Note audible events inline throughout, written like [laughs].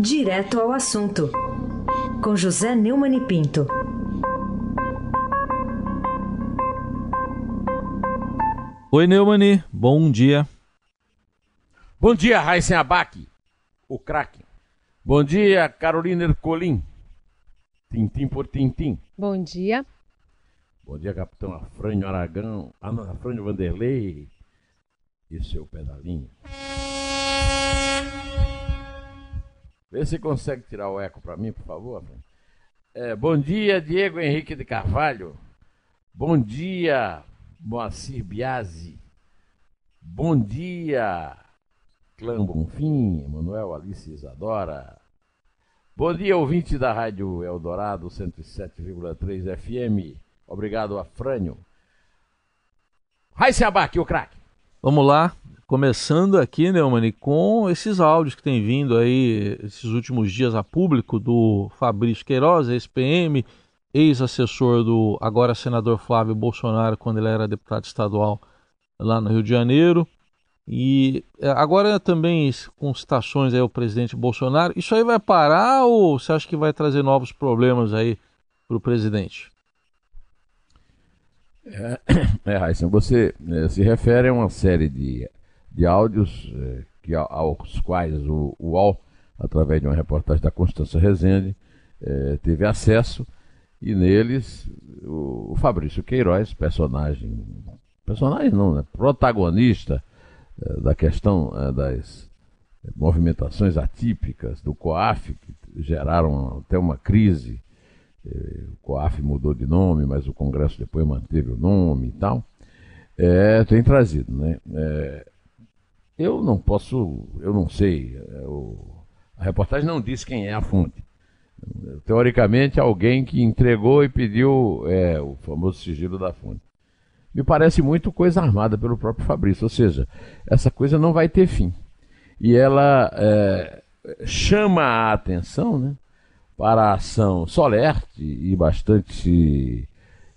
Direto ao assunto, com José Neumann e Pinto. Oi, Neumani, bom dia. Bom dia, Raíssen Abac, o craque. Bom dia, Carolina Ercolim, tintim por tintim. Bom dia. Bom dia, capitão Afrânio Aragão, ah, Afrânio Vanderlei e seu pedalinho. Vê se consegue tirar o eco para mim, por favor. É, bom dia, Diego Henrique de Carvalho. Bom dia, Moacir Biasi. Bom dia, Clã Bonfim, Manuel Alice Isadora. Bom dia, ouvinte da Rádio Eldorado 107,3 FM. Obrigado, Afrânio. Raíssa Abac, o craque. Vamos lá, começando aqui, Neumann, com esses áudios que tem vindo aí esses últimos dias a público do Fabrício Queiroz, ex-PM, ex-assessor do agora senador Flávio Bolsonaro, quando ele era deputado estadual lá no Rio de Janeiro. E é, agora também com citações aí ao presidente Bolsonaro, isso aí vai parar ou você acha que vai trazer novos problemas aí para o presidente? É, [coughs] é você é, se refere a uma série de de áudios eh, que, aos quais o UOL, através de uma reportagem da Constância Rezende, eh, teve acesso, e neles o, o Fabrício Queiroz, personagem, personagem não, né, protagonista eh, da questão das movimentações atípicas do COAF, que geraram até uma crise. O COAF mudou de nome, mas o Congresso depois manteve o nome e tal. É, tem trazido, né? É, eu não posso, eu não sei. É, a reportagem não diz quem é a fonte. Teoricamente, alguém que entregou e pediu é, o famoso sigilo da fonte. Me parece muito coisa armada pelo próprio Fabrício, ou seja, essa coisa não vai ter fim. E ela é, chama a atenção né, para a ação solerte e bastante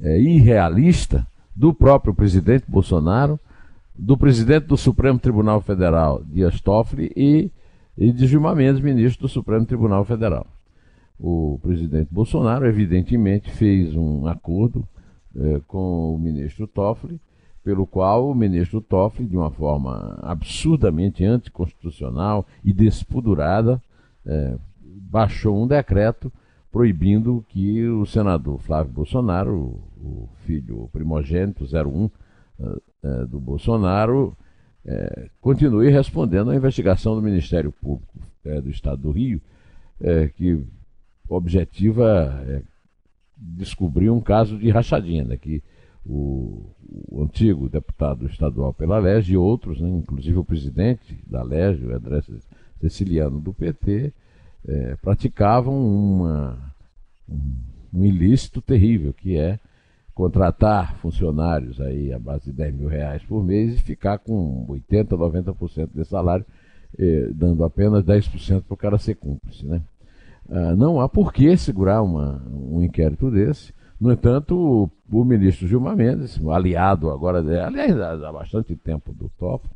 é, irrealista do próprio presidente Bolsonaro do presidente do Supremo Tribunal Federal, Dias Toffoli, e, e de Gilmar Mendes, ministro do Supremo Tribunal Federal. O presidente Bolsonaro, evidentemente, fez um acordo eh, com o ministro Toffoli, pelo qual o ministro Toffoli, de uma forma absurdamente anticonstitucional e despudurada, eh, baixou um decreto proibindo que o senador Flávio Bolsonaro, o, o filho primogênito 01 é, do Bolsonaro é, continue respondendo à investigação do Ministério Público é, do Estado do Rio, é, que objetiva é, descobrir um caso de rachadinha, né, que o, o, antigo deputado estadual pela LEG e outros, né, inclusive o presidente da LEG, o André Ceciliano do PT, é, praticavam uma, um, um ilícito terrível, que é contratar funcionários aí a base de 10 mil reais por mês e ficar com 80%, 90% de salário, eh, dando apenas 10% para o cara ser cúmplice. Né? Ah, não há por que segurar uma, um inquérito desse. No entanto, o, o, ministro Gilmar Mendes, aliado agora, aliás, há bastante tempo do TOP,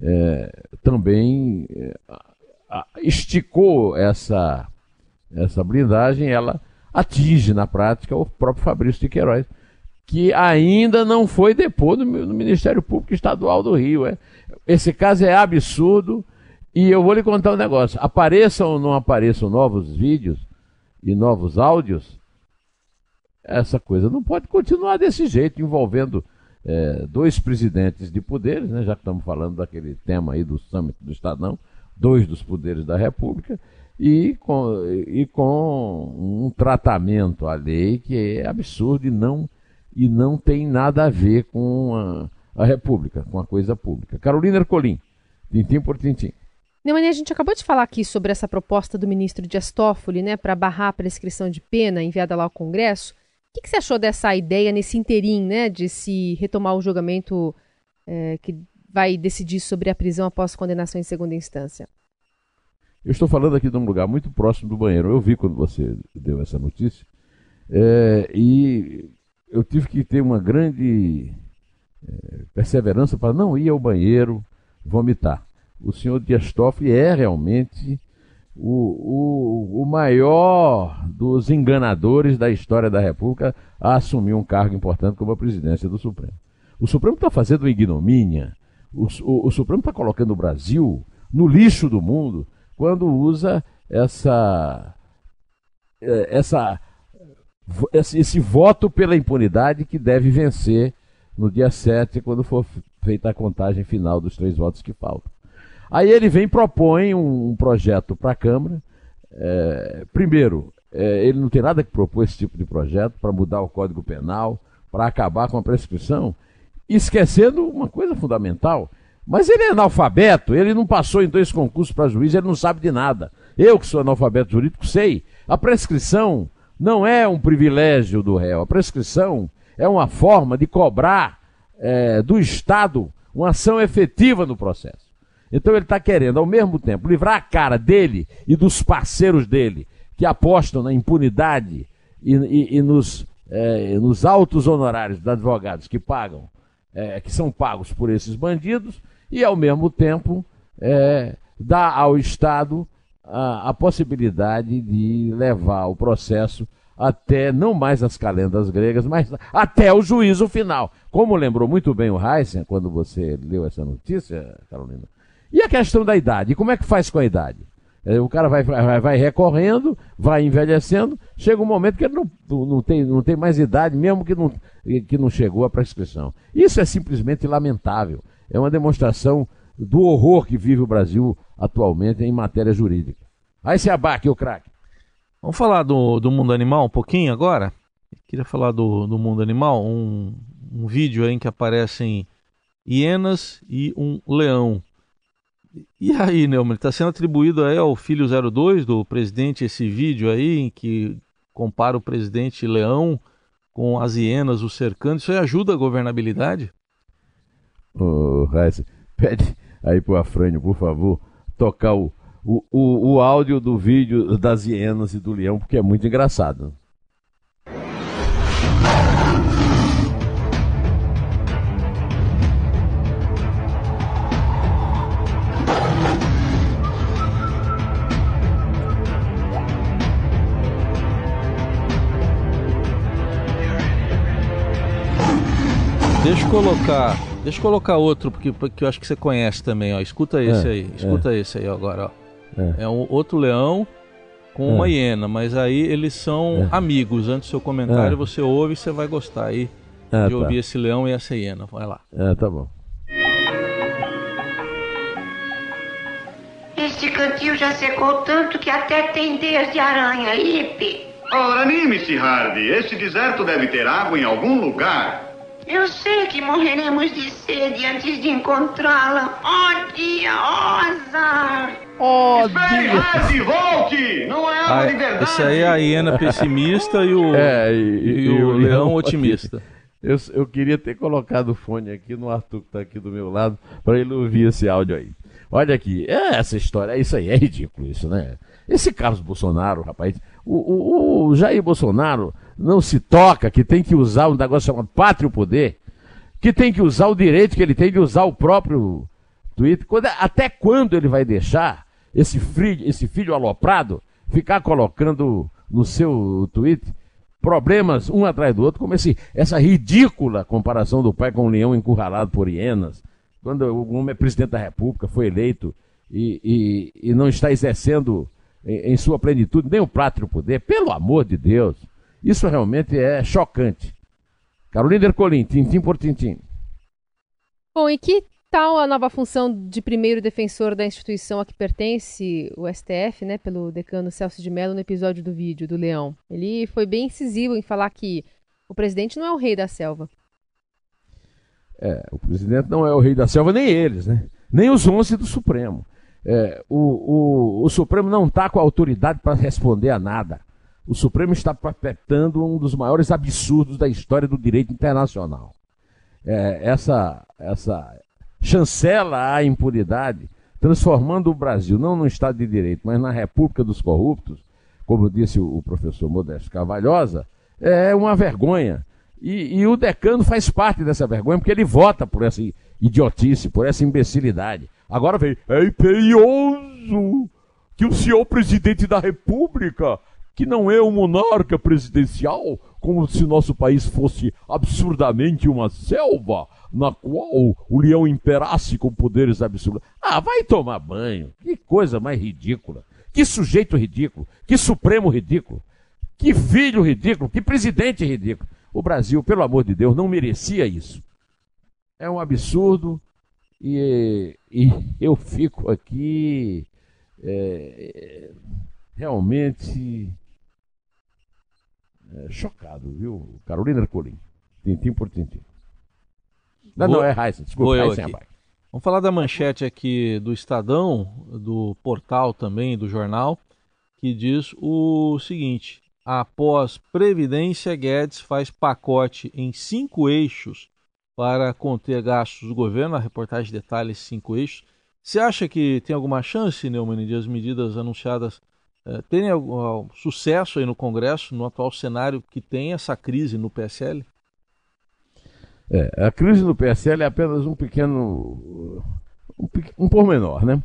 eh, também eh, esticou essa, essa blindagem, ela atinge na prática o próprio Fabrício de Queiroz, que ainda não foi deposto no Ministério Público Estadual do Rio. É. Esse caso é absurdo e eu vou lhe contar um negócio. Apareçam ou não apareçam novos vídeos e novos áudios, essa coisa não pode continuar desse jeito, envolvendo é, dois presidentes de poderes, né, já que estamos falando daquele tema aí do Summit do Estadão, dois dos poderes da República, e com, e com um tratamento à lei que é absurdo e não e não tem nada a ver com a, a República, com a coisa pública. Carolina Ercolim, tintim por tintim. Neumani, a gente acabou de falar aqui sobre essa proposta do ministro Dias Toffoli, né, para barrar a prescrição de pena enviada lá ao Congresso. O que, que, você achou dessa ideia nesse interim, né, de se retomar o julgamento é, que vai decidir sobre a prisão após condenação em segunda instância? Eu estou falando aqui de um lugar muito próximo do banheiro. Eu vi quando você deu essa notícia. É, e eu tive que ter uma grande é, perseverança para não ir ao banheiro vomitar. O senhor Dias Toffoli é realmente o, o, o maior dos enganadores da história da República a assumir um cargo importante como a presidência do Supremo. O Supremo está fazendo ignomínia. O, o, o Supremo está colocando o Brasil no lixo do mundo quando usa essa, é, essa, esse, voto pela impunidade que deve vencer no dia 7, quando for feita a contagem final dos três votos que faltam. Aí ele vem e propõe um, um projeto para a Câmara. É, primeiro, é, ele não tem nada que propor esse tipo de projeto para mudar o Código Penal, para acabar com a prescrição, esquecendo uma coisa fundamental. Mas ele é analfabeto, ele não passou em dois concursos para juiz, ele não sabe de nada. Eu, que sou analfabeto jurídico, sei. A prescrição não é um privilégio do réu. A prescrição é uma forma de cobrar é, do Estado uma ação efetiva no processo. Então ele está querendo, ao mesmo tempo, livrar a cara dele e dos parceiros dele, que apostam na impunidade e, e, e nos, é, nos altos honorários dos advogados que pagam, é, que são pagos por esses bandidos, e ao mesmo tempo é, dar ao Estado a, a possibilidade de levar o processo até não mais as calendas gregas, mas até o juízo final. Como lembrou muito bem o Heisen quando você leu essa notícia, Carolina. E a questão da idade? Como é que faz com a idade? É, o cara vai, vai, vai recorrendo, vai envelhecendo, chega um momento que ele não, não, tem, não tem mais idade, mesmo que não, que não chegou à prescrição. Isso é simplesmente lamentável. É uma demonstração do horror que vive o Brasil atualmente em matéria jurídica. Aí se abaque, o craque. Vamos falar do, do mundo animal um pouquinho agora? Eu queria falar do, do mundo animal, um, um vídeo aí em que aparecem hienas e um leão. E aí, Neumann, está sendo atribuído aí ao filho 02 do presidente esse vídeo aí em que compara o presidente leão com as hienas o cercando. Isso aí ajuda a governabilidade? Ô, oh, pede aí pro Afrânio, por favor, tocar o, o, o, o áudio do vídeo das hienas e do leão, porque é muito engraçado. Deixa eu colocar Deixa eu colocar outro, porque, porque eu acho que você conhece também, ó. Escuta esse é, aí. Escuta é. esse aí agora, ó. É, é um outro leão com uma é. hiena, mas aí eles são é. amigos. Antes do seu comentário, é. você ouve e você vai gostar aí de tá. ouvir esse leão e essa hiena. Vai lá. É, tá bom. Este cantil já secou tanto que até tem teias de aranha, Ipe. Ora, anime-se, Hardy. Este deserto deve ter água em algum lugar. Eu sei que morreremos de sede antes de encontrá-la. Oh, dia, oh, azar! Oh, Espere, volte! Não é água ah, de verdade! Aí é a hiena pessimista e o, [laughs] é, e, e, e o, o, leão otimista. Eu, eu queria ter colocado o fone aqui no Arthur que está aqui do meu lado para ele ouvir esse áudio aí. Olha aqui, é essa história, é isso aí, é ridículo isso, né? Esse Carlos Bolsonaro, rapaz, o, o, o Jair Bolsonaro não se toca que tem que usar um negócio chamado pátrio poder, que tem que usar o direito que ele tem de usar o próprio Twitter. Quando, até quando ele vai deixar esse filho, esse filho aloprado ficar colocando no seu Twitter problemas um atrás do outro, como esse, essa ridícula comparação do pai com um leão encurralado por hienas, quando o homem é presidente da República, foi eleito e, e, e não está exercendo em, em sua plenitude nem o pátrio poder, pelo amor de Deus. Isso realmente é chocante. Carolina Ercolim, tintim por tintim. Bom, e que tal a nova função de primeiro defensor da instituição a que pertence o STF, né, pelo decano Celso de Mello no episódio do vídeo do Leão? Ele foi bem incisivo em falar que o presidente não é o rei da selva. É, o presidente não é o rei da selva, nem eles, né? Nem os 11 do Supremo. É, o, o, o Supremo não está com autoridade para responder a nada o Supremo está perpetrando um dos maiores absurdos da história do direito internacional. É, essa, essa chancela à impunidade, transformando o Brasil não no Estado de Direito, mas na República dos Corruptos, como disse o, o professor Modesto Carvalhosa, é uma vergonha. E, e, o decano faz parte dessa vergonha, porque ele vota por essa idiotice, por essa imbecilidade. Agora vem, é imperioso que o senhor presidente da República, que não é um monarca presidencial, como se nosso país fosse absurdamente uma selva, na qual o leão imperasse com poderes absurdos. Ah, vai tomar banho. Que coisa mais ridícula. Que sujeito ridículo. Que supremo ridículo. Que filho ridículo. Que presidente ridículo. O Brasil, pelo amor de Deus, não merecia isso. É um absurdo e, e eu fico aqui é, realmente é, chocado, viu? Carolina Ercolim. Tintim por tintim. Não, não, é Raíssa. Desculpa, Raíssa é Vamos falar da manchete aqui do Estadão, do portal também, do jornal, que diz o seguinte: após Previdência, Guedes faz pacote em cinco eixos para conter gastos do governo. A reportagem detalha esses cinco eixos. Você acha que tem alguma chance, Neumann, de as medidas anunciadas eh, terem algum, sucesso aí no Congresso, no atual cenário que tem essa crise no PSL? É, a crise no PSL é apenas um pequeno. um, um pormenor, né?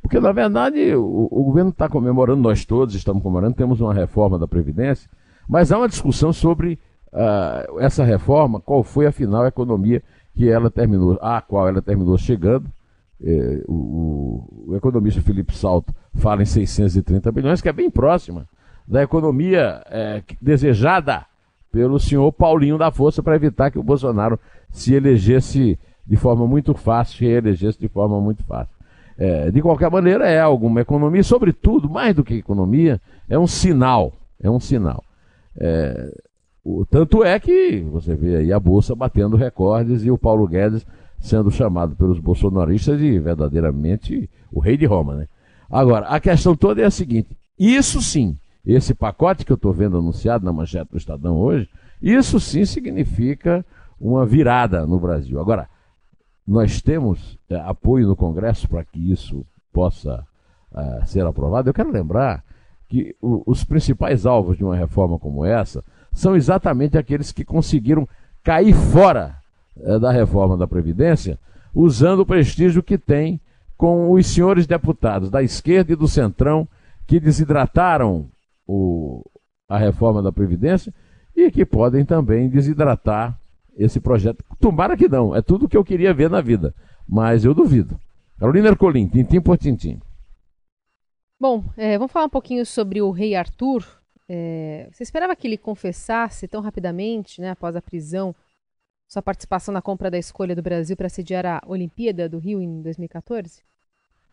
Porque, na verdade, o, o governo está comemorando, nós todos estamos comemorando, temos uma reforma da Previdência, mas há uma discussão sobre uh, essa reforma, qual foi, afinal, a economia que ela terminou, a qual ela terminou chegando. É, o, o, economista Felipe Salto fala em 630 bilhões, que é bem próxima da economia é, desejada pelo senhor Paulinho da Força para evitar que o Bolsonaro se elegesse de forma muito fácil, se elegesse de forma muito fácil. É, de qualquer maneira, é alguma economia, sobretudo, mais do que economia, é um sinal. É um sinal. É, o, tanto é que você vê aí a Bolsa batendo recordes e o Paulo Guedes sendo chamado pelos bolsonaristas de verdadeiramente o rei de Roma. Né? Agora, a questão toda é a seguinte: isso sim esse pacote que eu estou vendo anunciado na manchete do Estadão hoje, isso sim significa uma virada no Brasil. Agora, nós temos é, apoio no Congresso para que isso possa é, ser aprovado. Eu quero lembrar que o, os principais alvos de uma reforma como essa são exatamente aqueles que conseguiram cair fora é, da reforma da Previdência, usando o prestígio que tem com os senhores deputados da esquerda e do centrão que desidrataram o, a reforma da Previdência e que podem também desidratar esse projeto. Tomara que não, é tudo que eu queria ver na vida, mas eu duvido. Carolina Ercolim, tintim por tintim. Bom, é, vamos falar um pouquinho sobre o rei Arthur. É, você esperava que ele confessasse tão rapidamente, né, após a prisão, sua participação na compra da escolha do Brasil para sediar a Olimpíada do Rio em 2014?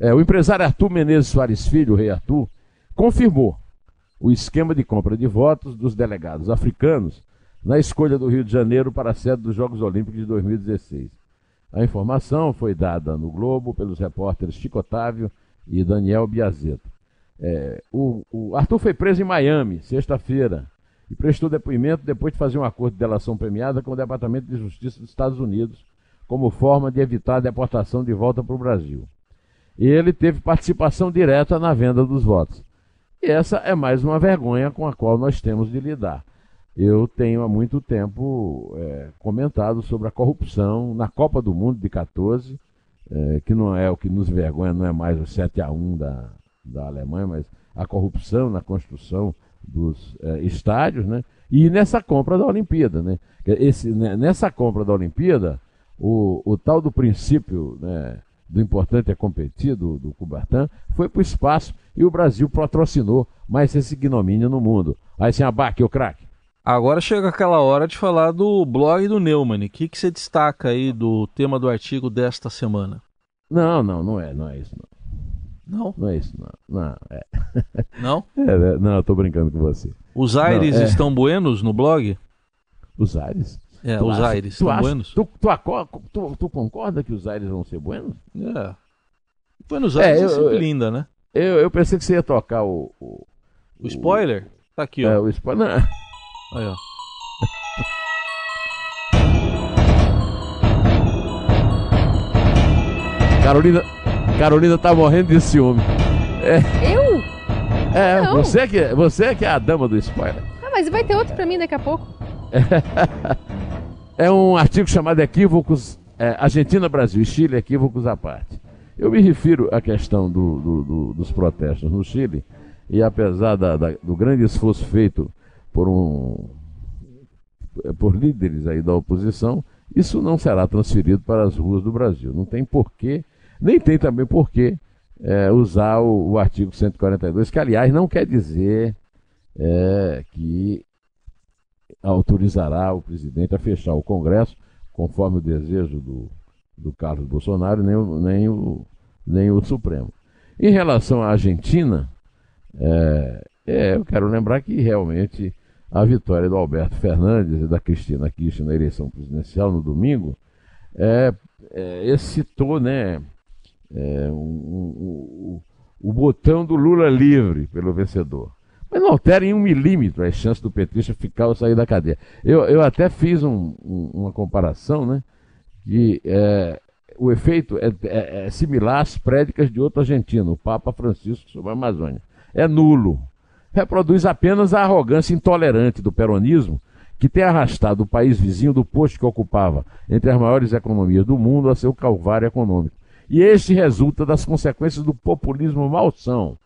É, o empresário Arthur Menezes Soares Filho, o rei Arthur, confirmou o esquema de compra de votos dos delegados africanos na escolha do Rio de Janeiro para a sede dos Jogos Olímpicos de 2016. A informação foi dada no Globo pelos repórteres Chico Otávio e Daniel Biazeto. É, o, o, Arthur foi preso em Miami, sexta-feira, e prestou depoimento depois de fazer um acordo de delação premiada com o Departamento de Justiça dos Estados Unidos, como forma de evitar a deportação de volta para o Brasil. E ele teve participação direta na venda dos votos. E essa é mais uma vergonha com a qual nós temos de lidar. Eu tenho há muito tempo é, comentado sobre a corrupção na Copa do Mundo de 14, é, que não é o que nos vergonha, não é mais o 7 a 1 da, da Alemanha, mas a corrupção na construção dos é, estádios, né? E nessa compra da Olimpíada, né? Esse, né, nessa compra da Olimpíada, o, o tal do princípio né, do importante é competir, do, do foi para o espaço e o Brasil patrocinou mais esse ignomínio no mundo. Aí sem abaque, o craque. Agora chega aquela hora de falar do blog do Neumann. O que, que você destaca aí do tema do artigo desta semana? Não, não, não é, não é isso. Não. Não? Não é isso, não. Não? É. [laughs] Não? É, não, eu tô brincando com você. Os aires não, é... estão buenos no blog? Os aires? É, tu os acha, aires estão buenos? Tu, tu, tu, concorda que os aires vão ser buenos? É. Buenos Aires é, eu, é sempre eu, linda, né? Eu, eu pensei que você ia tocar o. O, o spoiler? O... Tá aqui, ó. É, o spoiler. Aí, ó. Carolina, Carolina tá morrendo de ciúme. É. Eu? É, você que, você é que é a dama do spoiler. Ah, mas vai ter outro pra mim daqui a pouco. [laughs] É um artigo chamado Equívocos, é, Argentina, Brasil e Chile, Equívocos à parte. Eu me refiro à questão do, do, do, dos protestos no Chile, e apesar da, da, do grande esforço feito por, um, por líderes aí da oposição, isso não será transferido para as ruas do Brasil. Não tem porquê, nem tem também porquê é, usar o, o, artigo 142, que aliás não quer dizer é, que autorizará o presidente a fechar o Congresso, conforme o desejo do, do Carlos Bolsonaro, nem o, nem o, nem o Supremo. Em relação à Argentina, é, é, eu quero lembrar que realmente a vitória do Alberto Fernandes e da Cristina Kirchner na eleição presidencial no domingo é, é, excitou né, é, um, um, o botão do Lula livre pelo vencedor. Mas não altera em um milímetro as chances do petista ficar ou sair da cadeia. Eu, eu até fiz um, uma comparação, né? Que é, o efeito é, é, é, similar às prédicas de outro argentino, o Papa Francisco sobre a Amazônia. É nulo. Reproduz apenas a arrogância intolerante do peronismo que tem arrastado o país vizinho do posto que ocupava entre as maiores economias do mundo a seu calvário econômico. E este resulta das consequências do populismo malsão.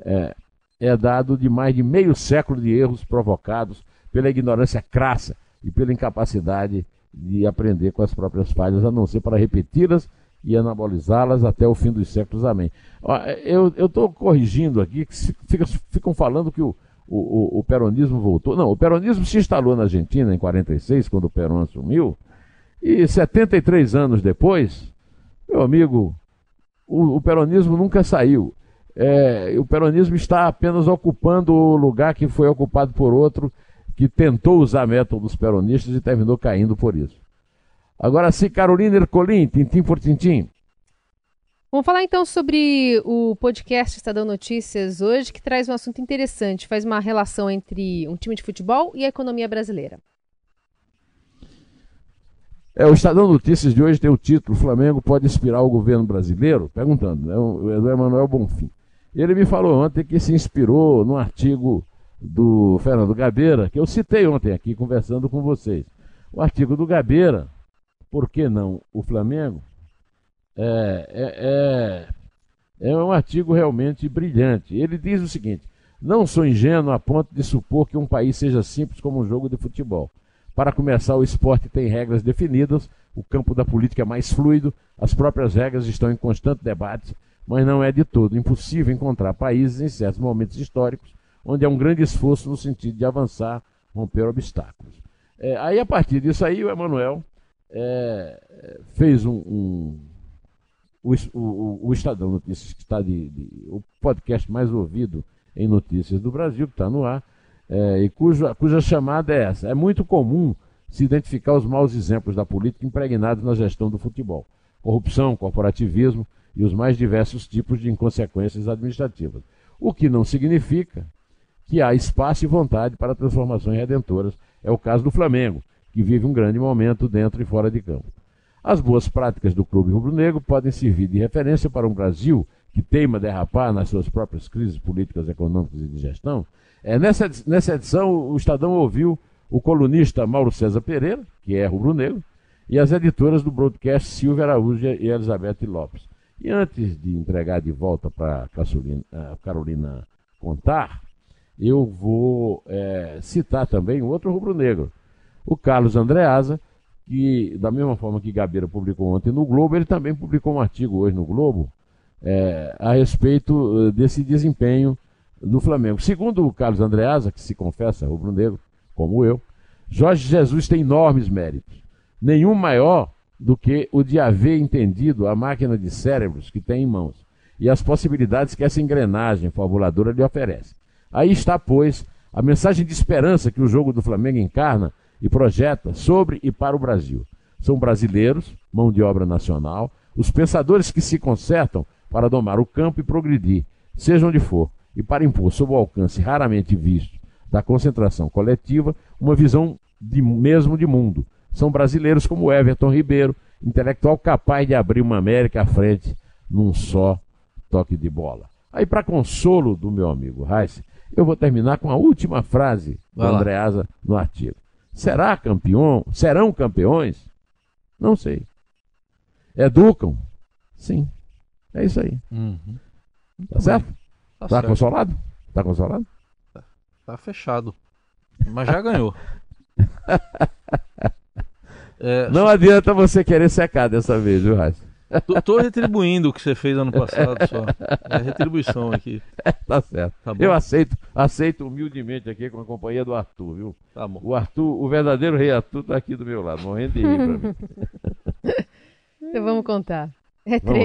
É, é dado de mais de meio século de erros provocados pela ignorância crassa e pela incapacidade de aprender com as próprias falhas, a não ser para repeti-las e anabolizá-las até o fim dos séculos. Amém. Eu estou corrigindo aqui, que fica, ficam falando que o, o, o, peronismo voltou. Não, o peronismo se instalou na Argentina em 46, quando o Perón assumiu, e 73 anos depois, meu amigo, o, o peronismo nunca saiu é, o peronismo está apenas ocupando o lugar que foi ocupado por outro que tentou usar métodos peronistas e terminou caindo por isso. Agora sim, Carolina Ercolim, tintim por tintim. Vamos falar então sobre o podcast Estadão Notícias hoje, que traz um assunto interessante, faz uma relação entre um time de futebol e a economia brasileira. É, o Estadão Notícias de hoje tem o título Flamengo pode inspirar o governo brasileiro? Perguntando, é o Emanuel Bonfim. Ele me falou ontem que se inspirou num artigo do Fernando Gabeira, que eu citei ontem aqui conversando com vocês. O artigo do Gabeira, por que não o Flamengo? É, é, é, é um artigo realmente brilhante. Ele diz o seguinte: não sou ingênuo a ponto de supor que um país seja simples como um jogo de futebol. Para começar, o esporte tem regras definidas, o campo da política é mais fluido, as próprias regras estão em constante debate mas não é de todo impossível encontrar países em certos momentos históricos onde há um grande esforço no sentido de avançar, romper obstáculos. É, aí, a partir disso aí, o Emanuel é, fez um, um o, o, o, Estadão Notícias, que está de, de, o podcast mais ouvido em notícias do Brasil, que está no ar, é, e cuja, cuja chamada é essa. É muito comum se identificar os maus exemplos da política impregnados na gestão do futebol. Corrupção, corporativismo, e os mais diversos tipos de inconsequências administrativas. O que não significa que há espaço e vontade para transformações redentoras. É o caso do Flamengo, que vive um grande momento dentro e fora de campo. As boas práticas do clube rubro-negro podem servir de referência para um Brasil que teima derrapar nas suas próprias crises políticas, econômicas e de gestão. É, nessa, nessa edição, o Estadão ouviu o colunista Mauro César Pereira, que é rubro-negro, e as editoras do broadcast Silvia Araújo e Elizabeth Lopes. E antes de entregar de volta para a Carolina contar, eu vou é, citar também outro rubro-negro, o Carlos Andreasa, que, da mesma forma que Gabeira publicou ontem no Globo, ele também publicou um artigo hoje no Globo é, a respeito eh, desse desempenho do Flamengo. Segundo o Carlos Andreasa, que se confessa rubro-negro, como eu, Jorge Jesus tem enormes méritos. Nenhum maior do que o de haver entendido a máquina de cérebros que tem em mãos e as possibilidades que essa engrenagem fabuladora lhe oferece. Aí está, pois, a mensagem de esperança que o jogo do Flamengo encarna e projeta sobre e para o Brasil. São brasileiros, mão de obra nacional, os pensadores que se consertam para domar o campo e progredir, seja onde for, e para impor sob o alcance raramente visto da concentração coletiva uma visão de, mesmo de mundo, são brasileiros como Everton Ribeiro, intelectual capaz de abrir uma América à frente num só toque de bola. Aí, para consolo do meu amigo Reis, eu vou terminar com a última frase do Andreasa no artigo. Será campeão? Serão campeões? Não sei. Educam? Sim. É isso aí. Uhum. Tá certo? Tá, Tá certo. consolado? Tá consolado? Tá fechado. Mas já ganhou. [laughs] É, Não adianta você querer secar dessa vez, viu, Raíssa? tô, tô retribuindo o que você fez ano passado só. [laughs] É retribuição aqui. Tá certo. Tá bom. Eu aceito, aceito humildemente aqui com a companhia do Arthur, viu? Tá bom. O Arthur, o verdadeiro rei Arthur tá aqui do meu lado, morrendo de rir pra mim. [laughs] Então vamos contar. É Vamos lá.